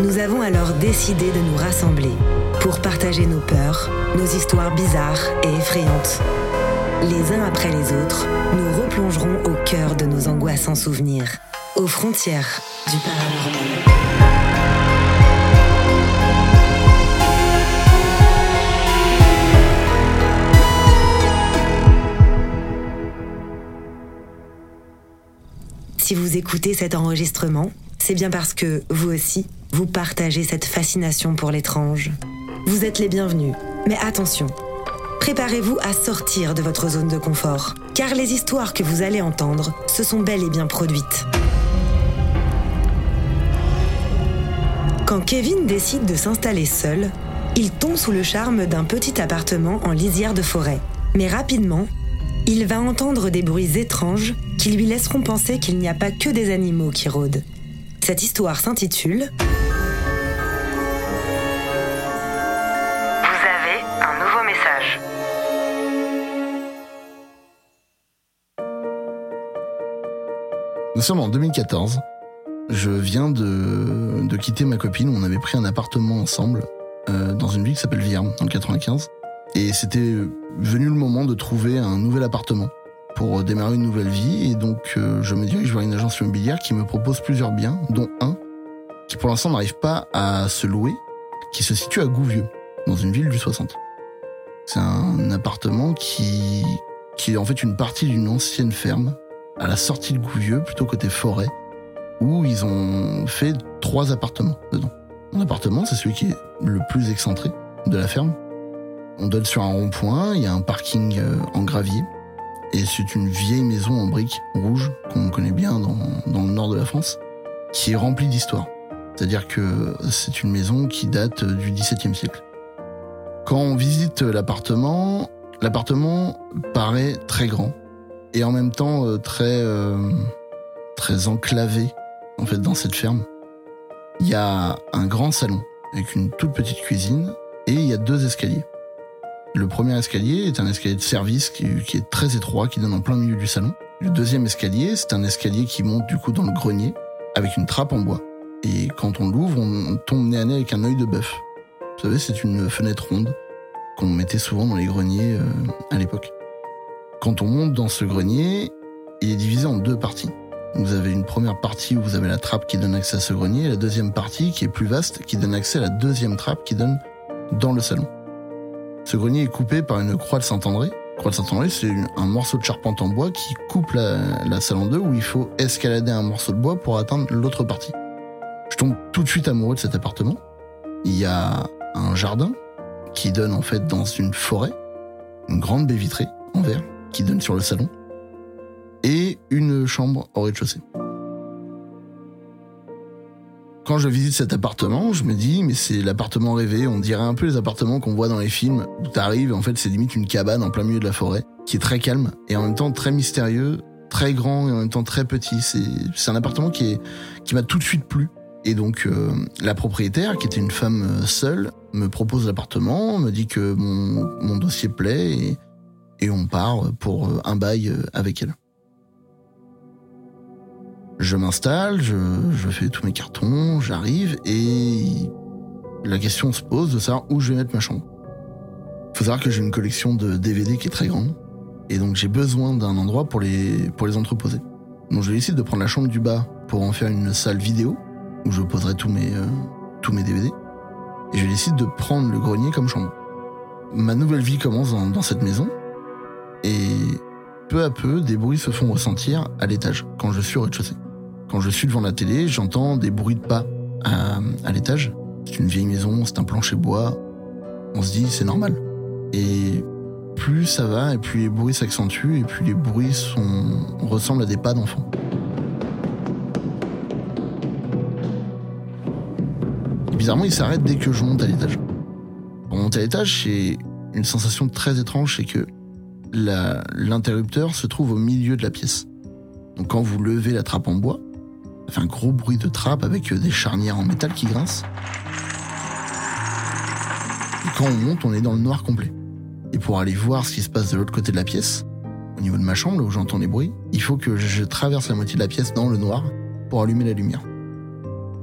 Nous avons alors décidé de nous rassembler pour partager nos peurs, nos histoires bizarres et effrayantes. Les uns après les autres, nous replongerons au cœur de nos angoissants souvenirs, aux frontières du paranormal. Si vous écoutez cet enregistrement, c'est bien parce que, vous aussi, vous partagez cette fascination pour l'étrange. Vous êtes les bienvenus, mais attention, préparez-vous à sortir de votre zone de confort, car les histoires que vous allez entendre se sont bel et bien produites. Quand Kevin décide de s'installer seul, il tombe sous le charme d'un petit appartement en lisière de forêt. Mais rapidement, il va entendre des bruits étranges qui lui laisseront penser qu'il n'y a pas que des animaux qui rôdent. Cette histoire s'intitule Nous sommes en 2014. Je viens de, de quitter ma copine. On avait pris un appartement ensemble euh, dans une ville qui s'appelle Vierme, dans le 95. Et c'était venu le moment de trouver un nouvel appartement pour démarrer une nouvelle vie. Et donc, euh, je me dirige vers une agence immobilière qui me propose plusieurs biens, dont un qui pour l'instant n'arrive pas à se louer, qui se situe à Gouvieux, dans une ville du 60. C'est un appartement qui, qui est en fait une partie d'une ancienne ferme à la sortie de Gouvieux, plutôt côté forêt, où ils ont fait trois appartements dedans. Mon appartement, c'est celui qui est le plus excentré de la ferme. On donne sur un rond-point, il y a un parking euh, en gravier, et c'est une vieille maison en briques rouges qu'on connaît bien dans, dans le nord de la France, qui est remplie d'histoire. C'est-à-dire que c'est une maison qui date du XVIIe siècle. Quand on visite l'appartement, l'appartement paraît très grand et en même temps euh, très euh, très enclavé en fait dans cette ferme. Il y a un grand salon avec une toute petite cuisine et il y a deux escaliers. Le premier escalier est un escalier de service qui, qui est très étroit, qui donne en plein milieu du salon. Le deuxième escalier, c'est un escalier qui monte du coup dans le grenier avec une trappe en bois. Et quand on l'ouvre, on tombe nez à nez avec un œil de bœuf. Vous savez, c'est une fenêtre ronde qu'on mettait souvent dans les greniers euh, à l'époque. Quand on monte dans ce grenier, il est divisé en deux parties. Vous avez une première partie où vous avez la trappe qui donne accès à ce grenier, et la deuxième partie qui est plus vaste, qui donne accès à la deuxième trappe qui donne dans le salon. Ce grenier est coupé par une croix de Saint-André. Croix de Saint-André, c'est un morceau de charpente en bois qui coupe la, la salle en deux où il faut escalader un morceau de bois pour atteindre l'autre partie. Je tombe tout de suite amoureux de cet appartement. Il y a un jardin qui donne en fait dans une forêt, une grande baie vitrée en verre qui donne sur le salon et une chambre au rez-de-chaussée. Quand je visite cet appartement, je me dis, mais c'est l'appartement rêvé, on dirait un peu les appartements qu'on voit dans les films, où t'arrives, en fait c'est limite une cabane en plein milieu de la forêt, qui est très calme, et en même temps très mystérieux, très grand, et en même temps très petit. C'est un appartement qui, qui m'a tout de suite plu. Et donc euh, la propriétaire, qui était une femme euh, seule, me propose l'appartement, me dit que mon, mon dossier plaît, et, et on part pour euh, un bail avec elle. Je m'installe, je, fais tous mes cartons, j'arrive et la question se pose de savoir où je vais mettre ma chambre. Faut savoir que j'ai une collection de DVD qui est très grande et donc j'ai besoin d'un endroit pour les, pour les entreposer. Donc je décide de prendre la chambre du bas pour en faire une salle vidéo où je poserai tous mes, euh, tous mes DVD et je décide de prendre le grenier comme chambre. Ma nouvelle vie commence dans cette maison et peu à peu des bruits se font ressentir à l'étage quand je suis au rez-de-chaussée. Quand je suis devant la télé, j'entends des bruits de pas à, l'étage. C'est une vieille maison, c'est un plancher bois. On se dit, c'est normal. Et plus ça va, et plus les bruits s'accentuent, et plus les bruits ressemblent à des pas d'enfants. bizarrement, ils s'arrêtent dès que je monte à l'étage. Pour monter à l'étage, c'est une sensation très étrange, c'est que l'interrupteur se trouve au milieu de la pièce. Donc quand vous levez la trappe en bois, ça fait un gros bruit de trappe avec euh, des charnières en métal qui grincent. Et quand on monte, on est dans le noir complet. Et pour aller voir ce qui se passe de l'autre côté de la pièce, au niveau de ma chambre, là où j'entends les bruits, il faut que je traverse la moitié de la pièce dans le noir pour allumer la lumière.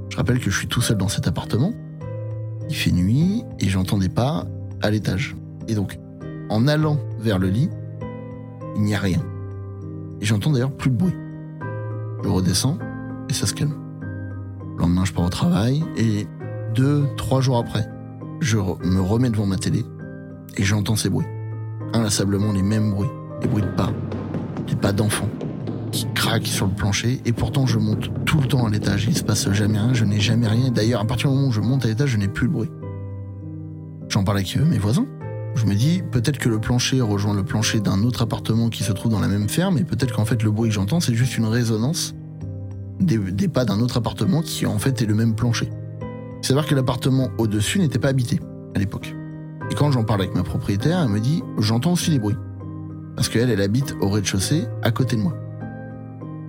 Je rappelle que je suis tout seul dans cet appartement. Il fait nuit et j'entends des pas à l'étage. Et donc, en allant vers le lit, il n'y a rien. Et j'entends d'ailleurs plus de bruit. Je redescends et ça se calme. Le lendemain, je pars au travail et deux, trois jours après, je me remets devant ma télé et j'entends ces bruits. Inlassablement les mêmes bruits, les bruits de pas, des pas d'enfants qui craquent sur le plancher et pourtant je monte tout le temps à l'étage. Il se passe jamais rien, je n'ai jamais rien. D'ailleurs, à partir du moment où je monte à l'étage, je n'ai plus le bruit. J'en parle avec mes voisins. Je me dis, peut-être que le plancher rejoint le plancher d'un autre appartement qui se trouve dans la même ferme, et peut-être qu'en fait le bruit que j'entends, c'est juste une résonance des, pas d'un autre appartement qui en fait est le même plancher. C'est savoir que l'appartement au-dessus n'était pas habité à l'époque. Et quand j'en parle avec ma propriétaire, elle me dit j'entends aussi des bruits. Parce qu'elle, elle habite au rez-de-chaussée à côté de moi.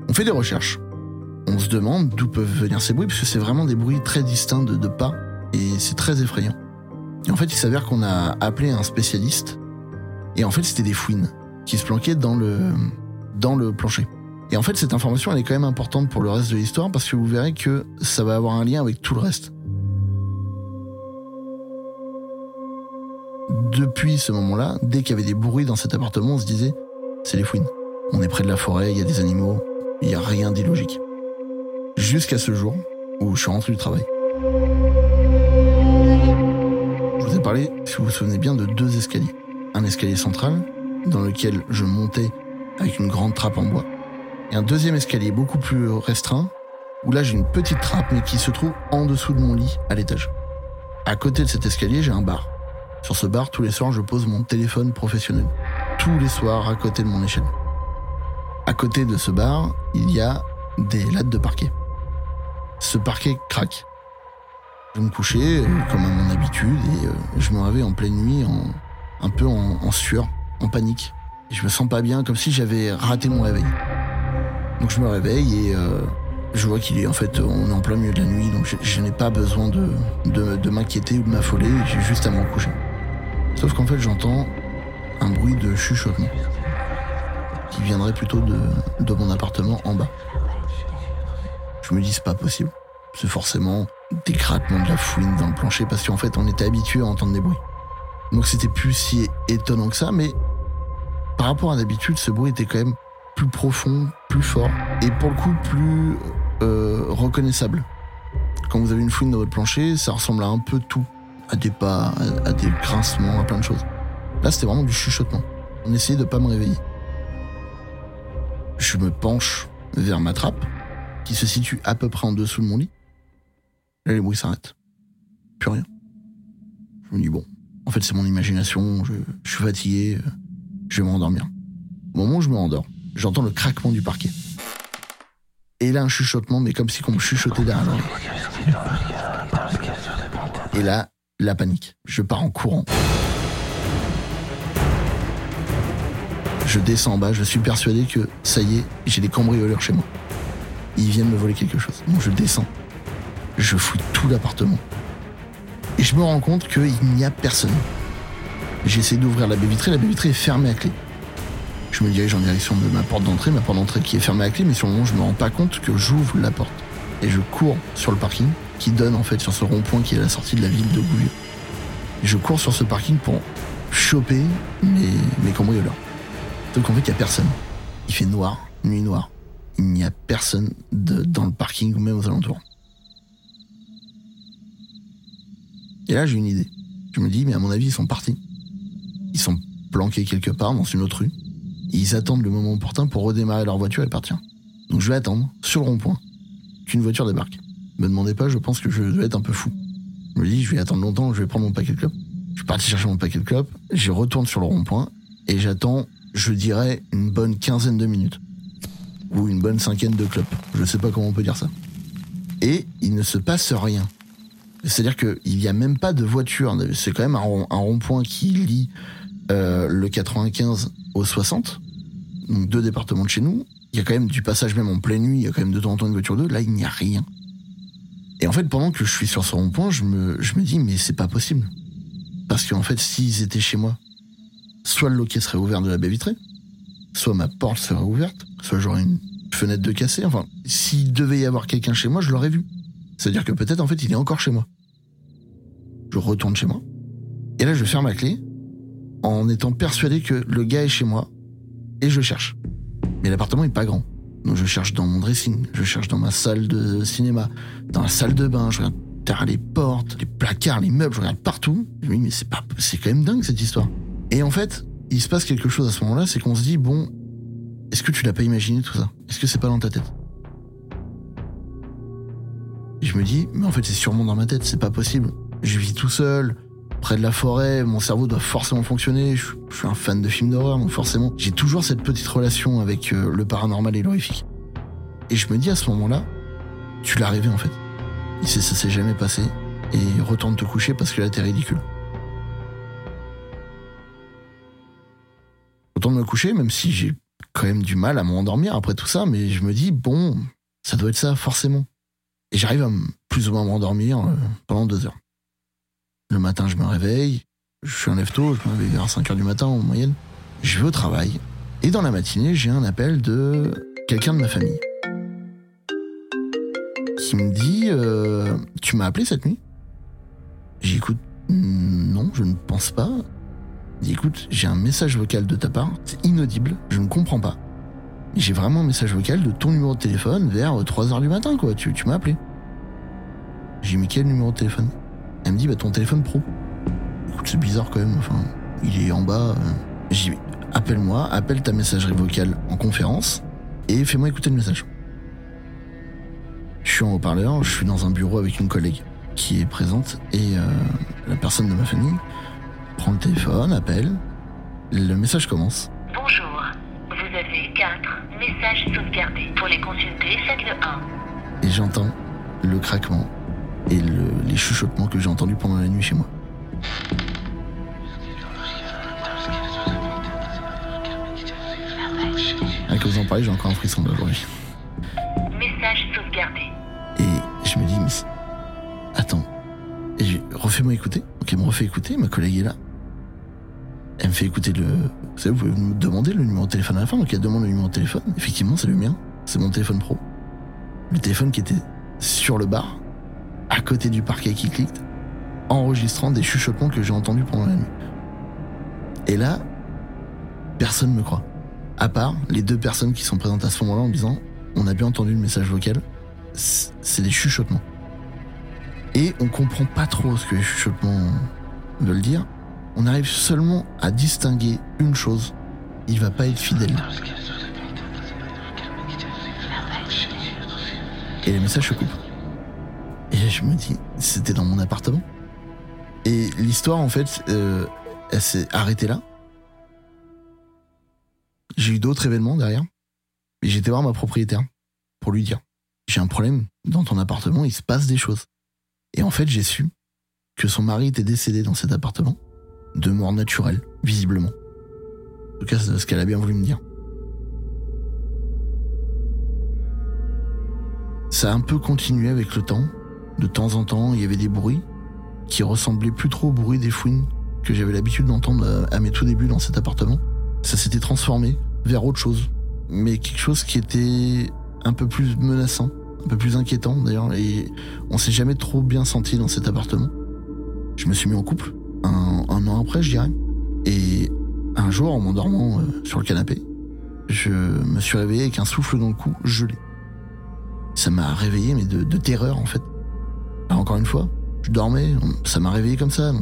On fait des recherches. On se demande d'où peuvent venir ces bruits, parce c'est vraiment des bruits très distincts de pas, et c'est très effrayant. Et en fait, il s'avère qu'on a appelé un spécialiste, et en fait, c'était des fouines qui se planquaient dans le, plancher. Et en fait, cette information, elle est quand même importante pour le reste de l'histoire parce que vous verrez que ça va avoir un lien avec tout le reste. Depuis ce moment-là, dès qu'il y avait des bruits dans cet appartement, on se disait, c'est les fouines. On est près de la forêt, il y a des animaux, il n'y a rien d'illogique. Jusqu'à ce jour où je suis rentré du travail. Si vous vous souvenez bien, de deux escaliers. Un escalier central, dans lequel je montais avec une grande trappe en bois, et un deuxième escalier beaucoup plus restreint, où là j'ai une petite trappe mais qui se trouve en dessous de mon lit à l'étage. À côté de cet escalier, j'ai un bar. Sur ce bar, tous les soirs, je pose mon téléphone professionnel. Tous les soirs, à côté de mon échelle. À côté de ce bar, il y a des lattes de parquet. Ce parquet craque. Je me couchais, euh, comme à mon habitude, et euh, je me réveille en pleine nuit, en, un peu en, en sueur, en panique. Et je me sens pas bien, comme si j'avais raté mon réveil. Donc je me réveille et euh, je vois qu'il est en fait, on est en plein milieu de la nuit, donc je, n'ai pas besoin de, de, m'inquiéter ou de m'affoler, j'ai juste à me recoucher. Sauf qu'en fait j'entends un bruit de chuchotement. qui viendrait plutôt de, de mon appartement en bas. Je me dis, c'est pas possible. C'est forcément des craquements de la fouine dans le plancher parce qu'en fait, on était habitué à entendre des bruits. Donc c'était plus si étonnant que ça, mais par rapport à d'habitude, ce bruit était quand même plus profond, plus fort et pour le coup plus euh, reconnaissable. Quand vous avez une fouine dans votre plancher, ça ressemble à un peu tout, à des pas, à, des grincements, à plein de choses. Là, c'était vraiment du chuchotement. On essayait de pas me réveiller. Je me penche vers ma trappe, qui se situe à peu près en dessous de mon lit. Là, les bruits s'arrêtent. Plus rien. Je me dis, bon, en fait, c'est mon imagination, je, suis fatigué, je vais m'endormir. Au moment où je me rendors, j'entends le craquement du parquet. Et là, un chuchotement, mais comme si on me chuchotait derrière Et là, la panique. Je pars en courant. Je descends en bas, je suis persuadé que ça y est, j'ai des cambrioleurs chez moi. Ils viennent me voler quelque chose. Donc je descends. Je fouille tout l'appartement. Et je me rends compte qu'il n'y a personne. J'essaie d'ouvrir la baie vitrée, la baie vitrée est fermée à clé. Je me dirige en direction de ma porte d'entrée, ma porte d'entrée qui est fermée à clé, mais sur le moment, je me rends pas compte que j'ouvre la porte. Et je cours sur le parking, qui donne en fait sur ce rond-point qui est la sortie de la ville de Gouvieux. Et je cours sur ce parking pour choper mes, mes cambrioleurs. Donc en fait, il n'y a personne. Il fait noir, nuit noire. Il n'y a personne dans le parking ou même aux alentours. Et là, j'ai une idée. Je me dis, mais à mon avis, ils sont partis. Ils sont planqués quelque part dans une autre rue ils attendent le moment opportun pour redémarrer leur voiture et partir. Donc je vais attendre, sur le rond-point, qu'une voiture débarque. Me demandez pas, je pense que je dois être un peu fou. Je me dis, je vais attendre longtemps, je vais prendre mon paquet de clopes. Je suis parti chercher mon paquet de clopes, je retourne sur le rond-point, et j'attends, je dirais, une bonne quinzaine de minutes. Ou une bonne cinquaine de clopes. Je sais pas comment on peut dire ça. Et il ne se passe rien. C'est-à-dire qu'il n'y a même pas de voiture. C'est quand même un, rond-point qui lie euh, le 95 au 60 donc deux départements de chez nous, il y a quand même du passage même en pleine nuit, il y a quand même de temps en temps une voiture d'eux, là il n'y a rien. Et en fait, pendant que je suis sur ce rond-point, je me, je me dis, mais c'est pas possible. Parce qu'en fait, s'ils étaient chez moi, soit le loquet serait ouvert de la baie vitrée, soit ma porte serait ouverte, soit j'aurais une fenêtre de cassé. Enfin, s'il devait y avoir quelqu'un chez moi, je l'aurais vu. C'est-à-dire que peut-être, en fait, il est encore chez moi. Je retourne chez moi. Et là, je ferme ma clé en étant persuadé que le gars est chez moi et je cherche. Mais l'appartement est pas grand. Donc je cherche dans mon dressing, je cherche dans ma salle de cinéma, dans la salle de bain, je regarde derrière les portes, les placards, les meubles, je regarde partout. Je me dis mais c'est pas c'est quand même dingue cette histoire. Et en fait, il se passe quelque chose à ce moment-là, c'est qu'on se dit bon, est-ce que tu l'as pas imaginé tout ça? Est-ce que c'est pas dans ta tête? Je me dis mais en fait c'est sûrement dans ma tête, c'est pas possible. Je vis tout seul, près de la forêt, mon cerveau doit forcément fonctionner. Je, suis un fan de films d'horreur, donc forcément, j'ai toujours cette petite relation avec euh, le paranormal et l'horrifique. Et je me dis à ce moment-là, tu l'as rêvé en fait. Et ça s'est jamais passé. Et retourne te coucher parce que là t'es ridicule. Retourne me coucher, même si j'ai quand même du mal à m'endormir après tout ça, mais je me dis, bon, ça doit être ça, forcément. Et j'arrive à plus ou moins m'endormir euh, pendant deux heures. Le matin, je me réveille. Je suis un lève tôt, je me réveille vers 5 h du matin en moyenne. Je vais au travail. Et dans la matinée, j'ai un appel de quelqu'un de ma famille. Qui me dit euh, Tu m'as appelé cette nuit? J'écoute Non, je ne pense pas. Il dit Écoute, j'ai un message vocal de ta part. C'est inaudible, je ne comprends pas. J'ai vraiment un message vocal de ton numéro de téléphone vers 3 h du matin, quoi. Tu, tu m'as appelé. J'ai mis quel numéro de téléphone? Elle me dit, bah, ton téléphone pro. Écoute, c'est bizarre quand même. Enfin, il est en bas. Euh. J'ai dit, appelle-moi, appelle ta messagerie vocale en conférence et fais-moi écouter le message. Je suis en haut-parleur, je suis dans un bureau avec une collègue qui est présente et euh, la personne de ma famille prend le téléphone, appelle. Le message commence. Messages sauvegardés. Pour les consulter, faites le 1. Et j'entends le craquement et les chuchotements que j'ai entendus pendant la nuit chez moi. Avec vous en parlez, j'ai encore un frisson d'aujourd'hui. Message sauvegardé. Et je me dis, mais attends, et refais-moi écouter. Ok, me refait écouter, ma collègue est là. Elle me fait écouter le. Vous savez, vous pouvez me demander le numéro de téléphone à la fin, donc elle demande le numéro de téléphone. Effectivement, c'est le mien. C'est mon téléphone pro. Le téléphone qui était sur le bar, à côté du parquet qui clique, enregistrant des chuchotements que j'ai entendus pendant la nuit. Et là, personne me croit. À part les deux personnes qui sont présentes à ce moment-là en disant On a bien entendu le message vocal, c'est des chuchotements. Et on comprend pas trop ce que les chuchotements veulent dire. On arrive seulement à distinguer une chose il va pas être fidèle. Et les messages se coupent. Et je me dis, c'était dans mon appartement. Et l'histoire, en fait, euh, elle s'est arrêtée là. J'ai eu d'autres événements derrière. Et j'étais voir ma propriétaire pour lui dire J'ai un problème dans ton appartement, il se passe des choses. Et en fait, j'ai su que son mari était décédé dans cet appartement, de mort naturelle, visiblement. En tout cas, c'est ce qu'elle a bien voulu me dire. Ça a un peu continué avec le temps. De temps en temps, il y avait des bruits qui ressemblaient plus trop au bruit des fouines que j'avais l'habitude d'entendre à mes tout débuts dans cet appartement. Ça s'était transformé vers autre chose, mais quelque chose qui était un peu plus menaçant, un peu plus inquiétant d'ailleurs, et on s'est jamais trop bien senti dans cet appartement. Je me suis mis en couple, un, an après je dirais, et un jour en m'endormant euh, sur le canapé, je me suis réveillé avec un souffle dans le cou gelé. Ça m'a réveillé, mais de, terreur en fait. Alors, encore une fois, je dormais, ça m'a réveillé comme ça.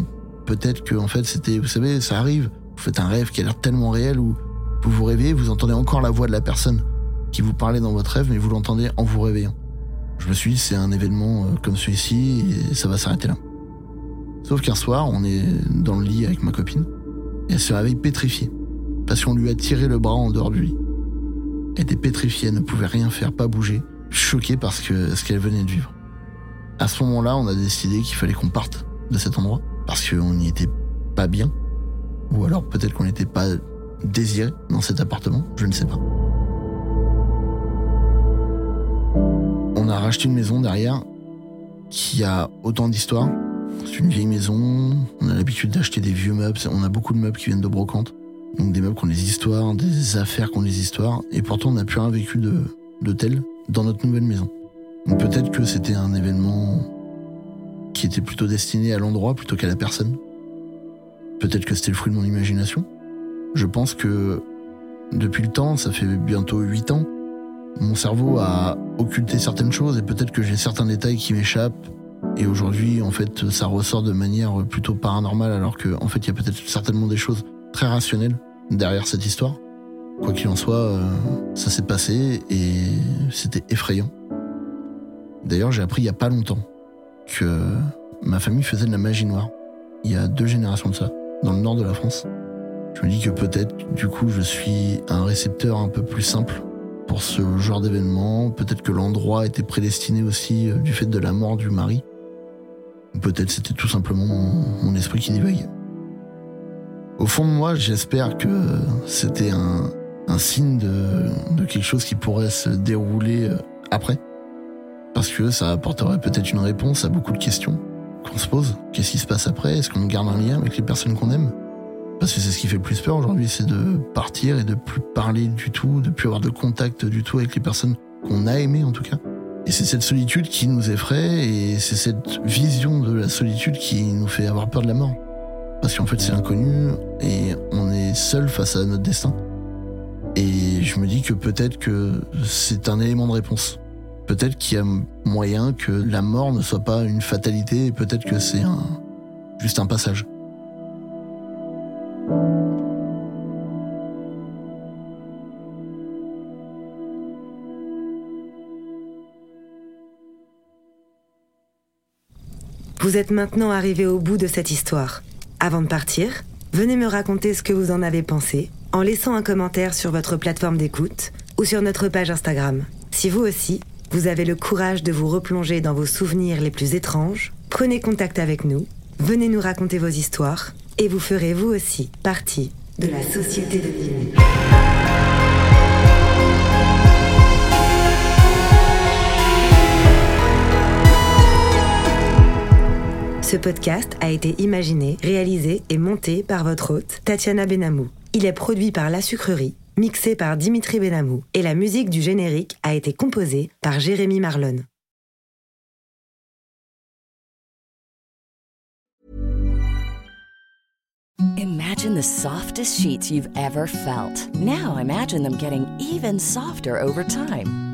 Peut-être que en fait c'était, vous savez, ça arrive. Vous faites un rêve qui a l'air tellement réel où vous vous réveillez, vous entendez encore la voix de la personne qui vous parlait dans votre rêve, mais vous l'entendez en vous réveillant. Je me suis dit, c'est un événement euh, comme celui-ci et ça va s'arrêter là. Sauf qu'un soir, on est dans le lit avec ma copine et elle se réveille pétrifiée parce qu'on lui a tiré le bras en dehors du lit. Elle était pétrifiée, elle ne pouvait rien faire, pas bouger, choquée que ce qu'elle venait de vivre. À ce moment-là, on a décidé qu'il fallait qu'on parte de cet endroit parce qu'on n'y était pas bien. Ou alors peut-être qu'on n'était pas désiré dans cet appartement, je ne sais pas. On a racheté une maison derrière qui a autant d'histoires. C'est une vieille maison, on a l'habitude d'acheter des vieux meubles, on a beaucoup de meubles qui viennent de brocante. Donc des meubles qui ont des histoires, des affaires qui ont des histoires, et pourtant on n'a plus rien vécu de, de tel dans notre nouvelle maison. Donc peut-être que c'était un événement qui était plutôt destiné à l'endroit plutôt qu'à la personne. Peut-être que c'était le fruit de mon imagination. Je pense que depuis le temps, ça fait bientôt 8 ans, mon cerveau a occulté certaines choses et peut-être que j'ai certains détails qui m'échappent. Et aujourd'hui, en fait, ça ressort de manière plutôt paranormale alors qu'en en fait, il y a peut-être certainement des choses très rationnelles derrière cette histoire. Quoi qu'il en soit, euh, ça s'est passé et c'était effrayant. D'ailleurs, j'ai appris il y a pas longtemps que ma famille faisait de la magie noire. Il y a deux générations de ça, dans le nord de la France. Je me dis que peut-être, du coup, je suis un récepteur un peu plus simple pour ce genre d'événement. Peut-être que l'endroit était prédestiné aussi euh, du fait de la mort du mari. Peut-être c'était tout simplement mon, esprit qui divaguait. Au fond de moi, j'espère que c'était un, signe de, de quelque chose qui pourrait se dérouler euh, après. Parce que ça apporterait peut-être une réponse à beaucoup de questions qu'on se pose. Qu'est-ce qui se passe après? Est-ce qu'on garde un lien avec les personnes qu'on aime? Parce que c'est ce qui fait le plus peur aujourd'hui, c'est de partir et de plus parler du tout, de plus avoir de contact du tout avec les personnes qu'on a aimées en tout cas. Et c'est cette solitude qui nous effraie et c'est cette vision de la solitude qui nous fait avoir peur de la mort. Parce qu'en fait c'est l'inconnu et on est seul face à notre destin. Et je me dis que peut-être que c'est un élément de réponse. Peut-être qu'il y a moyen que la mort ne soit pas une fatalité et peut-être que c'est un, juste un passage. Vous êtes maintenant arrivé au bout de cette histoire. Avant de partir, venez me raconter ce que vous en avez pensé en laissant un commentaire sur votre plateforme d'écoute ou sur notre page Instagram. Si vous aussi, vous avez le courage de vous replonger dans vos souvenirs les plus étranges, prenez contact avec nous, venez nous raconter vos histoires et vous ferez vous aussi partie de la société de minuit. Podcast a été imaginé, réalisé et monté par votre hôte, Tatiana Benamou. Il est produit par La Sucrerie, mixé par Dimitri Benamou, et la musique du générique a été composée par Jérémy Marlon. Imagine the softest sheets you've ever felt. Now imagine them getting even softer over time.